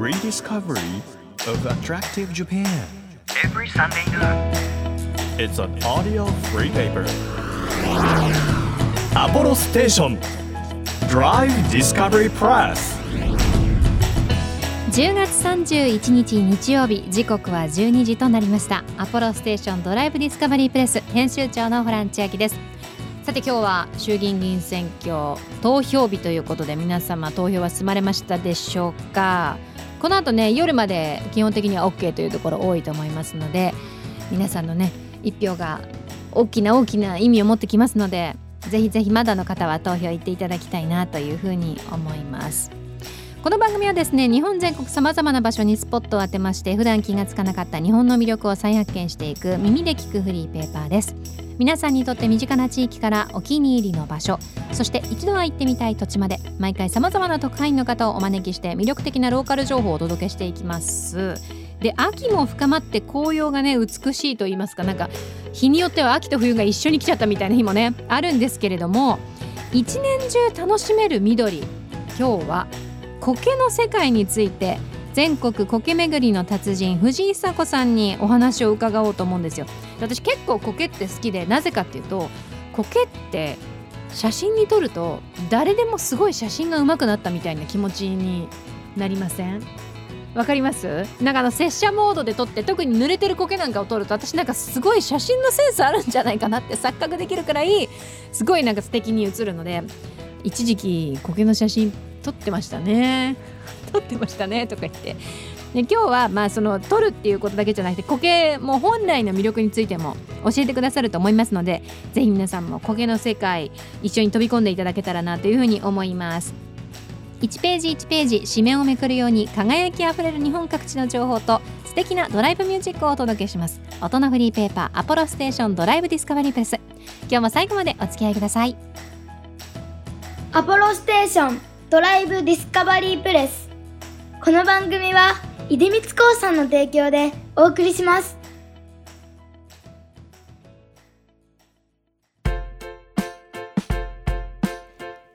Rediscovery of Attractive Japan. Every Sunday night. It's an audio free paper. アポロステーション Drive Discovery Press. 10月31日日曜日時刻は12時となりました。アポロステーションドライブディスカバリープレス編集長のホランチアです。さて今日は衆議院議員選挙投票日ということで皆様投票は済まれましたでしょうか？この後ね夜まで基本的には OK というところ多いと思いますので皆さんのね一票が大きな大きな意味を持ってきますのでぜひぜひまだの方は投票行っていただきたいなというふうに思います。この番組はですね日本全国さまざまな場所にスポットを当てまして普段気がつかなかった日本の魅力を再発見していく耳で聞くフリーペーパーです。皆さんにとって身近な地域からお気に入りの場所そして一度は行ってみたい土地まで毎回さまざまな特派員の方をお招きして魅力的なローカル情報をお届けしていきます。で秋も深まって紅葉がね美しいと言いますかなんか日によっては秋と冬が一緒に来ちゃったみたいな日もねあるんですけれども一年中楽しめる緑今日は苔の世界について全国苔巡りの達人藤井久子さんにお話を伺おうと思うんですよ。私結構苔って好きでなぜかっていうと苔って写真に撮ると誰でもすごい写真が上手くなったみたいな気持ちになりません？わかります？なんかあの拙者モードで撮って特に濡れてる苔なんかを撮ると私なんかすごい写真のセンスあるんじゃないかなって錯覚できるくらいすごいなんか素敵に写るので一時期苔の写真撮ってましたね。撮ってましたねとか言って。で今日はまあその撮るっていうことだけじゃなくて苔も本来の魅力についても教えてくださると思いますのでぜひ皆さんも苔の世界一緒に飛び込んでいただけたらなというふうに思います。1ページ1ページ紙面をめくるように輝きあふれる日本各地の情報と素敵なドライブミュージックをお届けします。音のフリーペーパーアポロステーションドライブディスカバリープレス。今日も最後までお付き合いください。アポロステーションドライブディスカバリープレス。この番組は出光興産の提供でお送りします。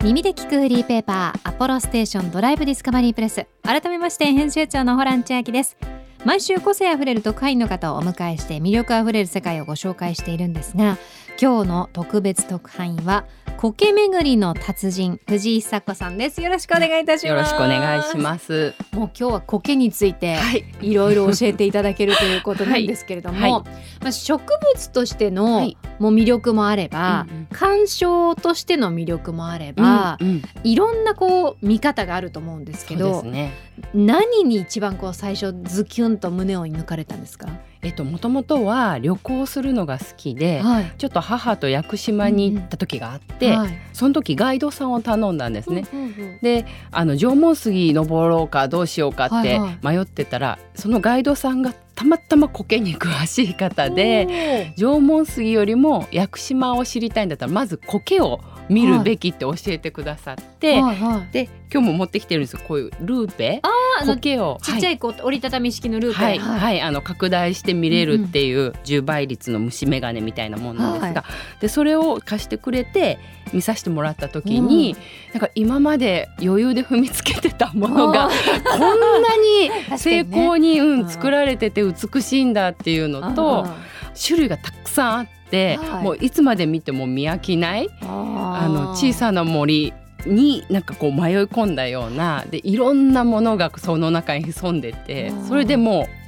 耳で聞くフリーペーパーアポロステーションドライブディスカバリープレス。改めまして編集長のホラン千秋です。毎週個性あふれる特派員の方をお迎えして魅力あふれる世界をご紹介しているんですが今日の特別特派員は苔巡りの達人藤井久子さんです。よろしくお願いいたします。よろしくお願いします。もう今日は苔についてはい。いろいろ教えていただけるということなんですけれども、はい。はまあ、植物としてのはい。もう魅力もあれば、うんうん。鑑賞としての魅力もあれば、うんうん。いろんなこう見方があると思うんですけど、すね。何に一番こう最初ズキュンと胸を抜かれたんですか、えっともともとは旅行するのが好きで、はい。ちょっと母と屋久島に行った時があって、はい。その時ガイドさんを頼んだんですね。うんうんうん。であの縄文杉登ろうかどうしようかってはい迷ってたら、そのガイドさんがたまたま苔に詳しい方で縄文杉よりも屋久島を知りたいんだったらまず苔を見るべきって教えてくださって、はい。はいで今日も持ってきてるんですよ。こういうルーペあーあの苔を。ちっちゃいこう折りたたみ式のルーペ、はい、はい、あの拡大して見れるっていう10倍率の虫眼鏡みたいなもんなんですが、はでそれを貸してくれて見させてもらった時に、なんか今まで余裕で踏みつけてたものがこんなに 成功に、ううんん、作られてて美しいんだっていうのと種類がたくさんあって、はい。もういつまで見ても見飽きないああの小さな森になんかこう迷い込んだようなでいろんなものがその中に潜んでてそれでもう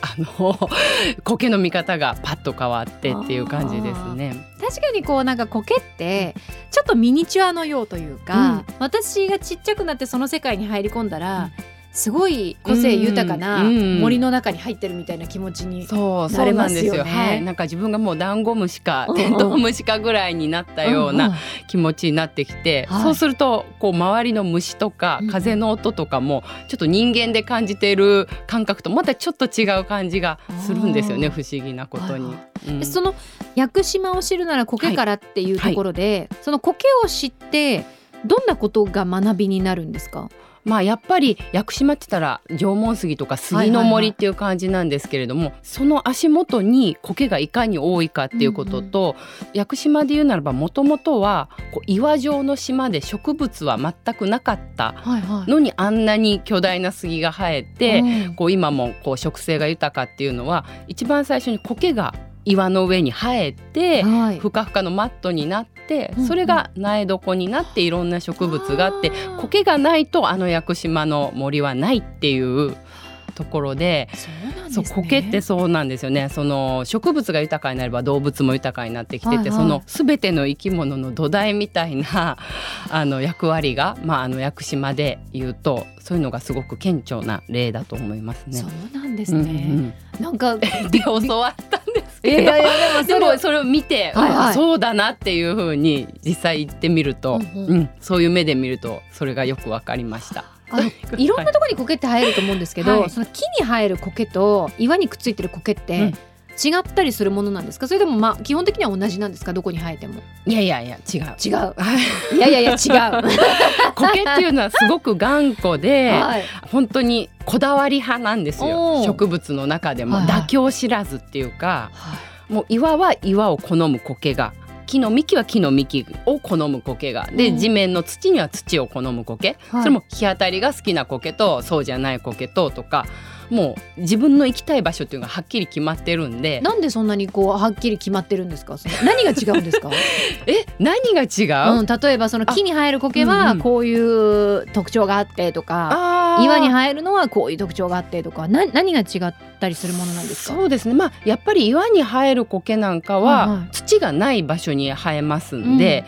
あの 苔の見方がパッと変わってっていう感じですね。確かにこうなんか苔ってちょっとミニチュアのようというか、私がちっちゃくなってその世界に入り込んだら、すごい個性豊かなうんうん森の中に入ってるみたいな気持ちに、そうなそうなんですれますよ。ねよはい、なんか自分がもうダンゴムシかうんうんテントウムシかぐらいになったよううんうん。な気持ちになってきて、はい。そうするとこう周りの虫とかうんうん風の音とかもちょっと人間で感じている感覚とまたちょっと違う感じがするんですよね。不思議なことに。はい。は。うん。その屋久島を知るなら苔からっていうところで、その苔を知ってどんなことが学びになるんですか、まあやっぱり屋久島って言ったら縄文杉とか杉の森っていう感じなんですけれども、その足元に苔がいかに多いかっていうことと、屋久島で言うならばもともとはこう岩状の島で植物は全くなかったはいはい。のにあんなに巨大な杉が生えて、うん。こう今もこう植生が豊かっていうのは一番最初に苔が岩の上に生えて、はい。ふかふかのマットになってうんうん。それが苗床になっていろんな植物があって苔がないとあの屋久島の森はないっていうところで。そうなんですね。苔ってそうなんですよね。その植物が豊かになれば動物も豊かになってきてて、はいはい。その全ての生き物の土台みたいな あの役割が、まあ、あの屋久島で言うとそういうのがすごく顕著な例だと思いますね。そうなんですうんね、なんかうん で教わったんけどいやいやでもでそれもそれを見て、はいはい。あそうだなっていう風に実際行ってみると、うんうん。うん。そういう目で見るとそれがよくわかりました。い。ろんなところに苔って生えると思うんですけど、はい。その木に生える苔と岩にくっついてる苔ってうん違ったりするものなんですか？それでもまあ基本的には同じなんですか？どこに生えても。いやいやいや違う。違う。い。やいやいや違う。苔っていうのはすごく頑固で、はい。本当にこだわり派なんですおよー。植物の中でも、はい。はい妥協知らずっていうかもう岩は岩を好む苔が木の幹は木の幹を好む苔がで、うん。地面の土には土を好む苔、はい。それも日当たりが好きな苔とそうじゃない苔ととかもう自分の行きたい場所っていうのがはっきり決まってるんで。なんでそんなにこうはっきり決まってるんですか？何が違うんですか、え何が違う、うん、例えばその木に生える苔うんうん。はこういう特徴があってとか、あー。岩に生えるのはこういう特徴があってとかな何が違ったりするものなんですか？そうですね。まあやっぱり岩に生える苔なんかは、はいはい。土がない場所に生えますんで、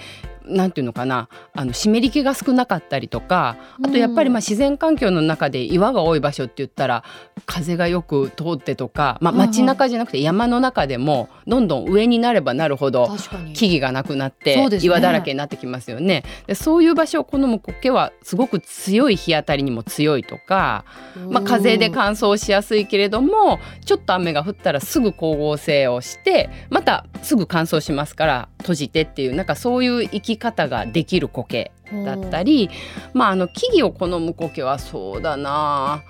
なんていうのかなあの湿り気が少なかったりとかあとやっぱりまあ自然環境の中で岩が多い場所って言ったら風がよく通ってとか、まあ、街中じゃなくて山の中でもどんどん上になればなるほど木々がなくなって、岩だらけになってきますよね。でそういう場所を好む苔はすごく強い日当たりにも強いとか、まあ、風で乾燥しやすいけれどもちょっと雨が降ったらすぐ光合成をしてまたすぐ乾燥しますから閉じてっていうなんかそういう生き方ができる苔だったり、まあ、あの木々を好む苔はそうだな。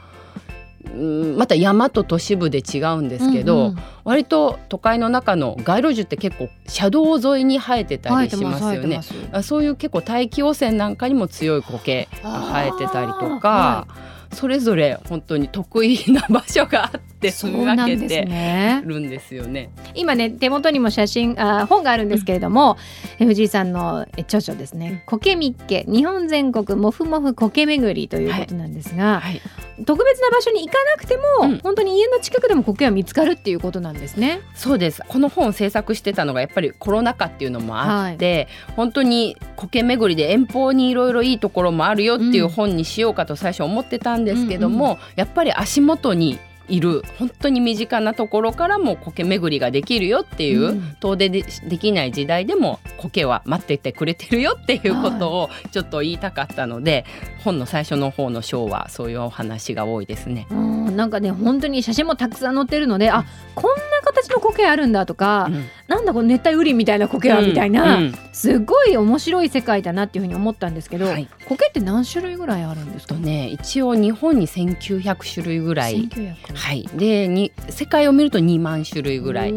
うんまた山と都市部で違うんですけど、うんうん。割と都会の中の街路樹って結構車道沿いに生えてたりしますよね。そういう結構大気汚染なんかにも強い苔が生えてたりとか、それぞれ本当に得意な場所があってそ住み分けうなんで。すてね。るんですよね。今ね手元にも写真あ本があるんですけれども、え藤井さんのえ著書ですね「苔みっけ日本全国もふもふ苔巡り」ということなんですが、はい、特別な場所に行かなくても、うん。本当に家の近くでも苔は見つかるっていうことなんですね。そうです。この本を制作してたのがやっぱりコロナ禍っていうのもあって、本当に苔巡りで遠方にいろいろいいところもあるよっていう本にしようかと最初思ってたんですけども、うん。やっぱり足元にいる本当に身近なところからも苔巡りができるよっていう、うん。遠出でできない時代でも苔は待っててくれてるよっていうことをちょっと言いたかったので、本の最初の方の章はそういうお話が多いですね。うんなんかね本当に写真もたくさん載ってるので、あこんな形の苔あるんだとか、うん。なんだこの熱帯雨林みたいな苔はみたいな、うん。すごい面白い世界だなっていうふうに思ったんですけど、はい。苔って何種類ぐらいあるんですか？とね一応日本に1900種類ぐらい。1900はい、でに世界を見ると2万種類ぐらい。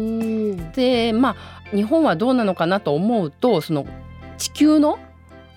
でまあ日本はどうなのかなと思うとその地球の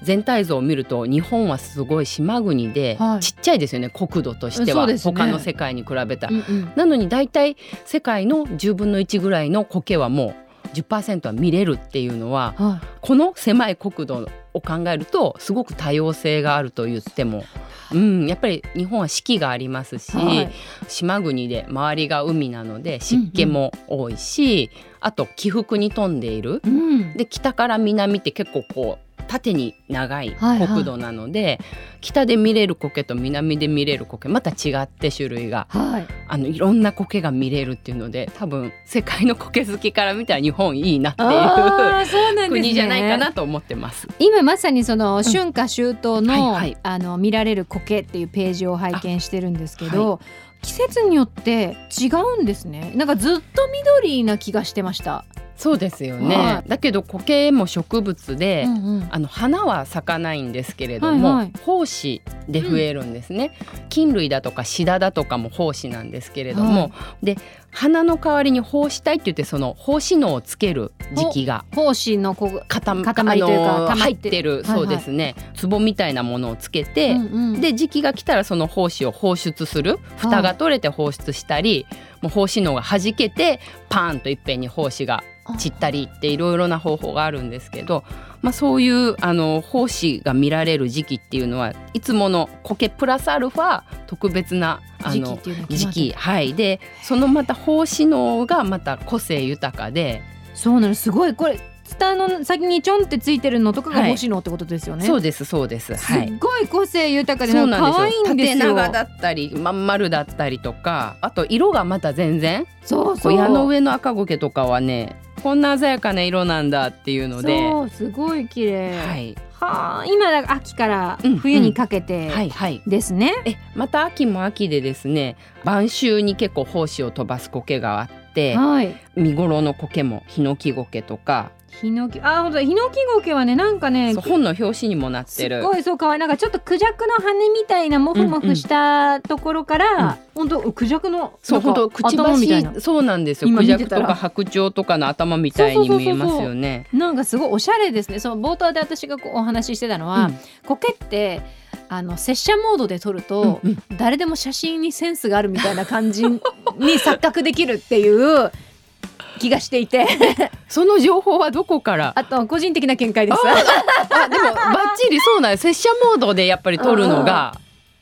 全体像を見ると日本はすごい島国で、はい。ちっちゃいですよね国土としては、ね。他の世界に比べた。ら。うんうん。なのに大体世界の10分の1ぐらいの苔はもう10%は見れるっていうのははこの狭い国土を考えるとすごく多様性があると言っても、うん、やっぱり日本は四季がありますし、はい。島国で周りが海なので湿気も多いし、あと起伏に富んでいる。いうん。で北から南って結構こう縦に長いはいはい。国土なので、北で見れる苔と南で見れる苔また違って種類がはい。あのいろんな苔が見れるっていうので多分世界の苔好きから見たら日本いいなっていうね。国じゃないかなと思ってます。今まさにその春夏秋冬の,、はいはい。あの見られる苔っていうページを拝見してるんですけど、季節によって違うんですね。なんかずっと緑な気がしてましたそうですよね、はだけど苔も植物で、うんうん。あの花は咲かないんですけれども、はいはい。胞子で増えるんですね、菌類だとかシダだとかも胞子なんですけれども、で花の代わりに胞子体って言ってその胞子能をつける時期が胞子のこう固塊というか入ってる、はいはい。そうですね。壺みたいなものをつけて、うんうん。で時期が来たらその胞子を放出する。蓋が取れて放出したり、もう胞子能が弾けてパーンといっぺんに胞子が散ったりっていろいろな方法があるんですけど、まあ、そういうあの胞子が見られる時期っていうのはいつもの苔プラスアルファ特別なあの時期はい。でそのまた胞子能がまた個性豊かで、そうなの。すごい。これツタの先にちょんってついてるのとかがはい。星のってことですよね。そうですそうです。すはい。っごい個性豊かでなんか可愛いんですよ。縦長だったりまん丸だったりとかあと色がまた全然そうそう矢の上の赤苔とかはねこんな鮮やかな色なんだっていうのでそうすごい綺麗。はいはあ今だから秋からうん冬にかけてはいはいですね。えまた秋も秋でですね晩秋に結構胞子を飛ばす苔があってはい。見頃の苔もヒノキ苔とか。ヒノキあ本当だ。ヒノキゴケはねなんかね本の表紙にもなっすてる。っごいそう可愛いなんかちょっとクジャクの羽みたいなモフモフしたところから、本当クジャクのそう本当くちば頭みたいな。しそうなんですよ。今クジャクとか白鳥とかの頭みたいに見えますよね。なんかすごいおしゃれですね。その冒頭で私がこうお話ししてたのは、うん。苔ってあの拙者モードで撮ると、うん。誰でも写真にセンスがあるみたいな感じに錯覚できるっていう気がしていて。その情報はどこから？あと個人的な見解です。あでも バッチリそうなんです。拙者モードでやっぱり撮るのが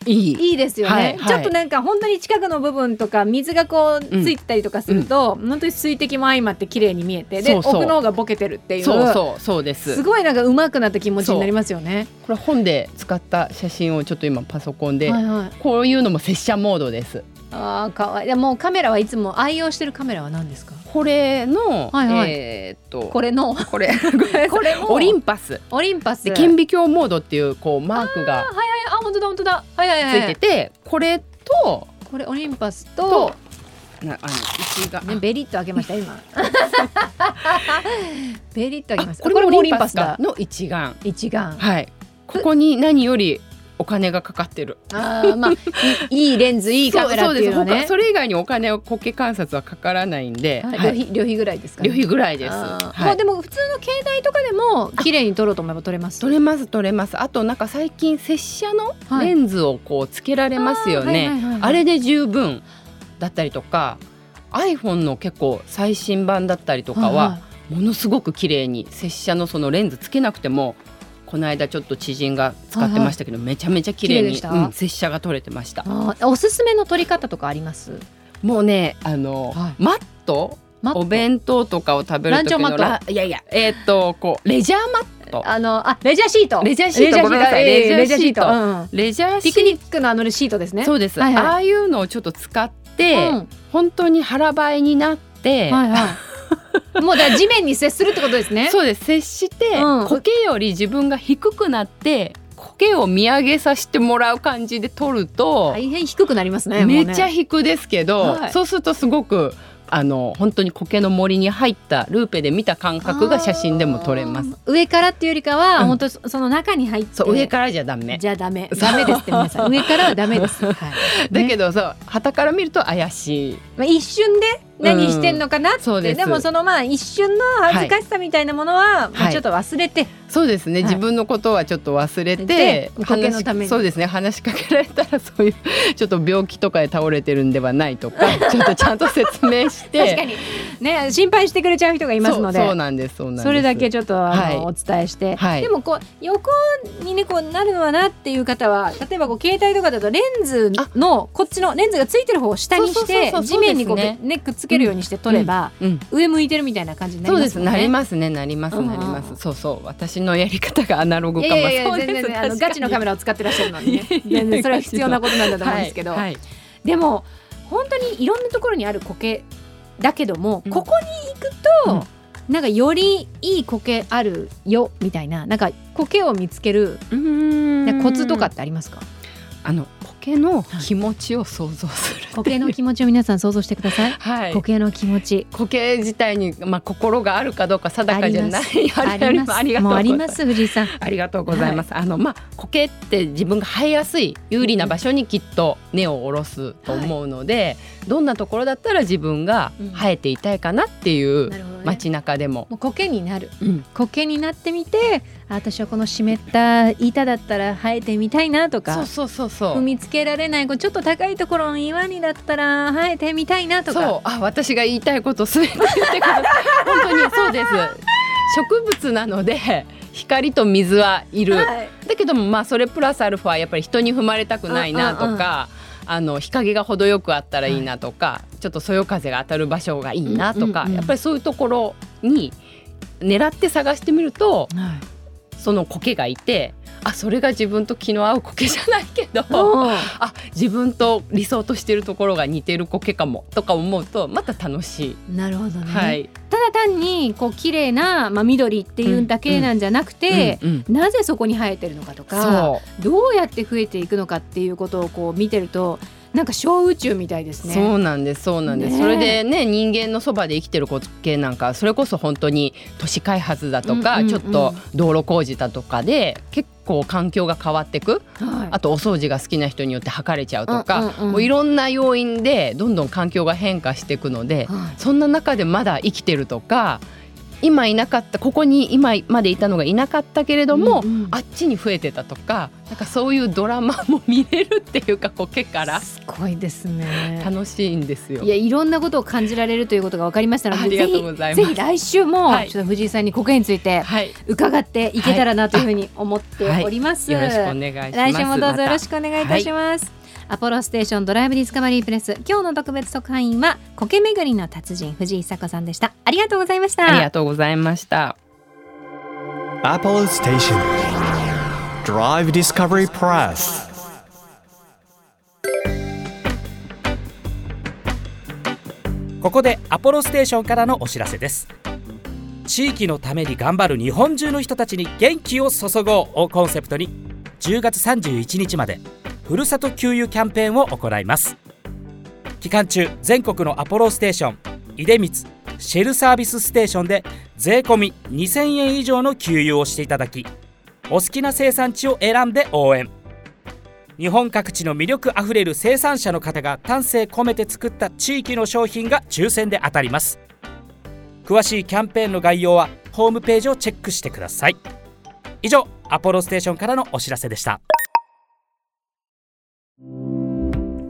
いい。いいですよね、はいはい。ちょっとなんか本当に近くの部分とか水がこううんついてたりとかすると、本当に水滴も相まって綺麗に見えてでそうそう。奥の方がボケてるっていう。そうそうそうです。すごいなんか上手くなった気持ちになります。よね。これ本で使った写真をちょっと今パソコンで、はいはい、こういうのも拙者モードです。あーかわいい。でもうカメラはいつも愛用してるカメラは何ですか？これの、はいはい。えーっとこれの。これ。これもオリンパス。オリンパス。で顕微鏡モードっていうこうマークがあはいはいあ本当だ本当だ。はいはいつはい。いてて、これとこれオリンパスととなあの一が、ねベリッと開けました今。ベリッと開けました。これもオリンパスだ。かの一眼。一眼。はい。ここに何よりお金がかかってる。あーまあいいいレンズいいカメラっていうのね。そそです。他それ以外にお金を苔観察はかからないんで、はい。はい。旅費旅費ぐらいですか、ね、旅費ぐらいです。あー。はい。まあでも普通の携帯とかでも綺麗に撮ろうと思えば撮れます。取れます取れます。あとなんか最近拙者のはい。レンズをこうつけられますよね、はいあれで十分だったりとか iPhone の結構最新版だったりとかはいはものすごく綺麗に拙者のそのレンズつけなくてもこの間ちょっと知人が使ってましたけど、めちゃめちゃ綺麗にうん拙者が撮れてました。おすすめの撮り方とかあります？もうねあの、はい。マット？お弁当とかを食べる時のランチョンマット？ラいやいやえーっとこうレジャーマット。あのあレジャーシート。レジャーシート。レジャーシート。うん。レジャーシピクニーックのあのシートですね。そうです、はいはい。ああいうのをちょっと使って、うん。本当に腹ばいになって、はいはい。もうだ地面に接するってことですね。そうです接して、うん苔より自分が低くなって苔を見上げさせてもらう感じで撮ると、大変低くなりますね。めっちゃも低ですけど、はいそうするとすごくあの本当に苔の森に入ったルーペで見た感覚が写真でも撮れます。上からっていうよりかは、うん本当そその中に入って。上からじゃダメじゃあダメダメですって皆さん 上からはダメです。はい。だけど、どそう旗から見ると怪しいまあ、一瞬で何してんのかなって、そうです。でもそのまあ一瞬の恥ずかしさみたいなものは、ちょっと忘れて、そうですね、はい。自分のことはちょっと忘れてそうですね。話しかけられたらそういう ちょっと病気とかで倒れてるんではないとか ちょっとちゃんと説明して。確かに。ね心配してくれちゃう人がいますので。そうなんです。そうなんです。それだけちょっとはい。お伝えして、はい。でもこう横にねこうなるのはなっていう方は例えばこう携帯とかだとレンズのこっちのレンズがついてる方を下にして地面にこうねくっつけるようにして撮れば、うん上向いてるみたいな感じになりそうです。ますね。なりますね。なりますうん。なります。そうそう。私のやり方がアナログいかも。やいやいや全然ねあのガチのカメラを使ってらっしゃるのでね。全然それは必要なことなんだと思うんですけど、はい。はいでも本当にいろんなところにある苔だけども、うん。ここに行くと、なんかよりいい苔あるよみたいな。なんか苔を見つけるコツとかってありますか？あの苔の気持ちを想像する。苔の気持ちを皆さん想像してください。はい。苔の気持ち。苔自体にまあ心があるかどうか定かじゃない。あります。あります。あります藤井さん。ありがとうございます。あのまあ苔って自分が生えやすい有利な場所にきっと根を下ろすと思うので、どんなところだったら自分が生えていたいかなっていう街中でも。もう苔になる。うん苔になってみて、あ私はこの湿った板だったら生えてみたいなとか。そうそうそうそう。踏みつけられないこうちょっと高いところの岩にだったら生えてみたいなとかそうあ私が言いたいことすべて言ってく 本当にそうです植物なので光と水はいる、はいだけどもまあそれプラスアルファやっぱり人に踏まれたくないなとか、あの日陰が程よくあったらいいなとか、ちょっとそよ風が当たる場所がいいなとか、やっぱりそういうところに狙って探してみるとその苔がいてあそれが自分と気の合う苔じゃないけど。あ自分と理想としてるところが似てる苔かもとか思うとまた楽しい。なるほどね、はい。ただ単にこう綺麗なまあ緑っていうだけなんじゃなくて、なぜそこに生えてるのかとかどうやって増えていくのかっていうことをこう見てるとなんか小宇宙みたいですね。そうなんですそうなんです、ねえ。それでね人間のそばで生きてる苔なんかそれこそ本当に都市開発だとか、うんうんうん。ちょっと道路工事だとかで結構環境が変わってく。はい。あとお掃除が好きな人によって測れちゃうとか、うんうんうん。もういろんな要因でどんどん環境が変化していくので、はい。そんな中でまだ生きてるとか今いなかったここに今までいたのがいなかったけれども、うんうんあっちに増えてたとかなんかそういうドラマ も見れるっていうか苔からすごいですね。楽しいんですよい。やいろんなことを感じられるということが分かりましたのでありがとうございますぜひぜひ来週もはいちょっと藤井さんに苔についてはい、伺っていけたらなというふうに思っております。よろしくお願いします。来週もどうぞよろしく。くお願いいたします、アポロステーションドライブディスカバリープレス今日の特別特派員は苔巡りの達人藤井久子さんでしたありがとうございましたありがとうございました。Apollo Station. Drive Discovery Press. ここでアポロステーションからのお知らせです地域のために頑張る日本中の人たちに元気を注ごうをコンセプトに10月31日までふるさと給油キャンペーンを行います。期間中全国のアポロステーション出光シェルサービスステーションで税込2000円以上の給油をしていただきお好きな生産地を選んで応援。日本各地の魅力あふれる生産者の方が丹精込めて作った地域の商品が抽選で当たります。詳しいキャンペーンの概要はホームページをチェックしてください。以上アポロステーションからのお知らせでした。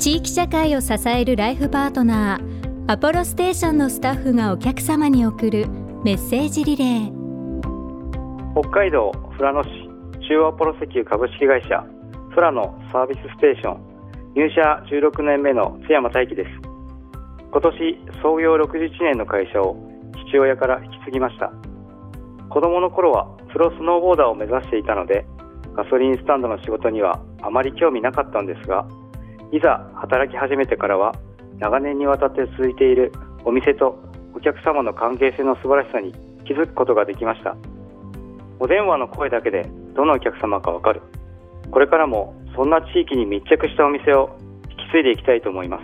地域社会を支えるライフパートナーアポロステーションのスタッフがお客様に送るメッセージリレー。北海道富良野市中央アポロ石油株式会社富良野サービスステーション入社16年目の津山大輝です。今年創業61年の会社を父親から引き継ぎました。子供の頃はプロスノーボーダーを目指していたのでガソリンスタンドの仕事にはあまり興味なかったんですがいざ働き始めてからは長年にわたって続いているお店とお客様の関係性の素晴らしさに気づくことができました。お電話の声だけでどのお客様かわかる。これからもそんな地域に密着したお店を引き継いでいきたいと思います。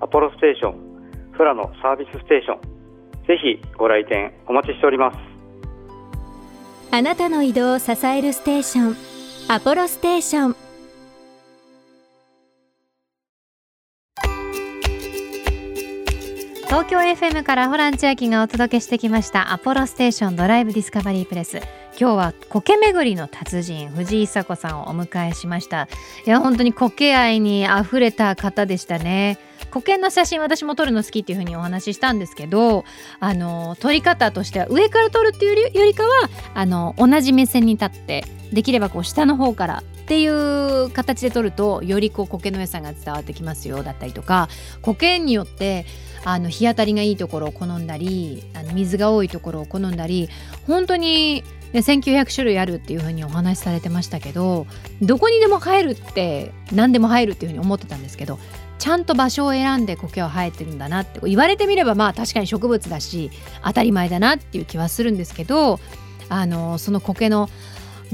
アポロステーション富良野サービスステーションぜひご来店お待ちしております。あなたの移動を支えるステーションアポロステーション。東京 FM からホラン千秋がお届けしてきましたアポロステーションドライブディスカバリープレス。今日は苔巡りの達人藤井久子さんをお迎えしました。いや本当に苔愛にあふれた方でしたね。苔の写真私も撮るの好きっていうふうにお話ししたんですけどあの撮り方としては上から撮るっていうよりよりかはあの同じ目線に立ってできればこう下の方からっていう形で撮るとよりこう苔の良さが伝わってきますよだったりとか苔によってあの日当たりがいいところを好んだりあの水が多いところを好んだり本当に、ね、1900種類あるっていうふうにお話しされてましたけどどこにでも生えるって何でも生えるっていうふうに思ってたんですけどちゃんと場所を選んで苔は生えてるんだなって言われてみればまあ確かに植物だし当たり前だなっていう気はするんですけどあのその苔の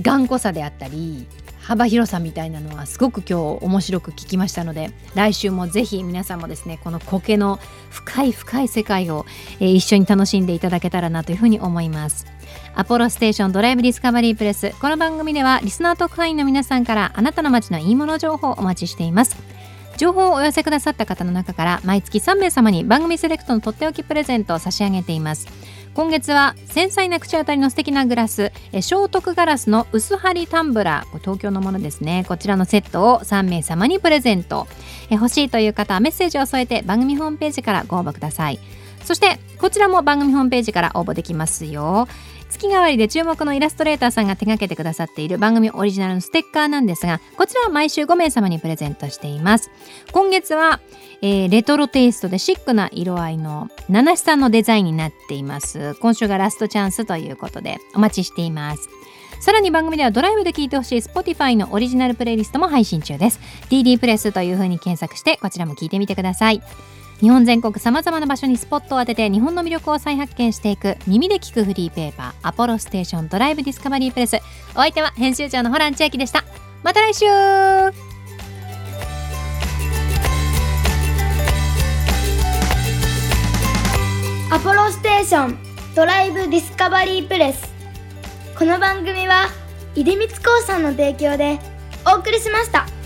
頑固さであったり幅広さみたいなのはすごく今日面白く聞きましたので来週もぜひ皆さんもですねこの苔の深い深い世界を、えー一緒に楽しんでいただけたらなというふうに思います。アポロステーションドライブディスカバリープレスこの番組ではリスナー特派員の皆さんからあなたの街のいいもの情報をお待ちしています。情報をお寄せくださった方の中から毎月3名様に番組セレクトのとっておきプレゼントを差し上げています。今月は繊細な口当たりの素敵なグラス聖徳ガラスの薄張りタンブラー東京のものですね。こちらのセットを3名様にプレゼント。欲しいという方はメッセージを添えて番組ホームページからご応募ください。そしてこちらも番組ホームページから応募できますよ。月替わりで注目のイラストレーターさんが手掛けてくださっている番組オリジナルのステッカーなんですがこちらは毎週5名様にプレゼントしています。今月は、えーレトロテイストでシックな色合いの七七さんのデザインになっています。今週がラストチャンスということでお待ちしています。さらに番組ではドライブで聴いてほしい Spotify のオリジナルプレイリストも配信中です。DD プレスという風に検索してこちらも聞いてみてください。日本全国さまざまな場所にスポットを当てて日本の魅力を再発見していく耳で聞くフリーペーパーアポロステーションドライブディスカバリープレス。お相手は編集長のホラン千秋でした。また来週。アポロステーションドライブディスカバリープレス。この番組は出光興産の提供でお送りしました。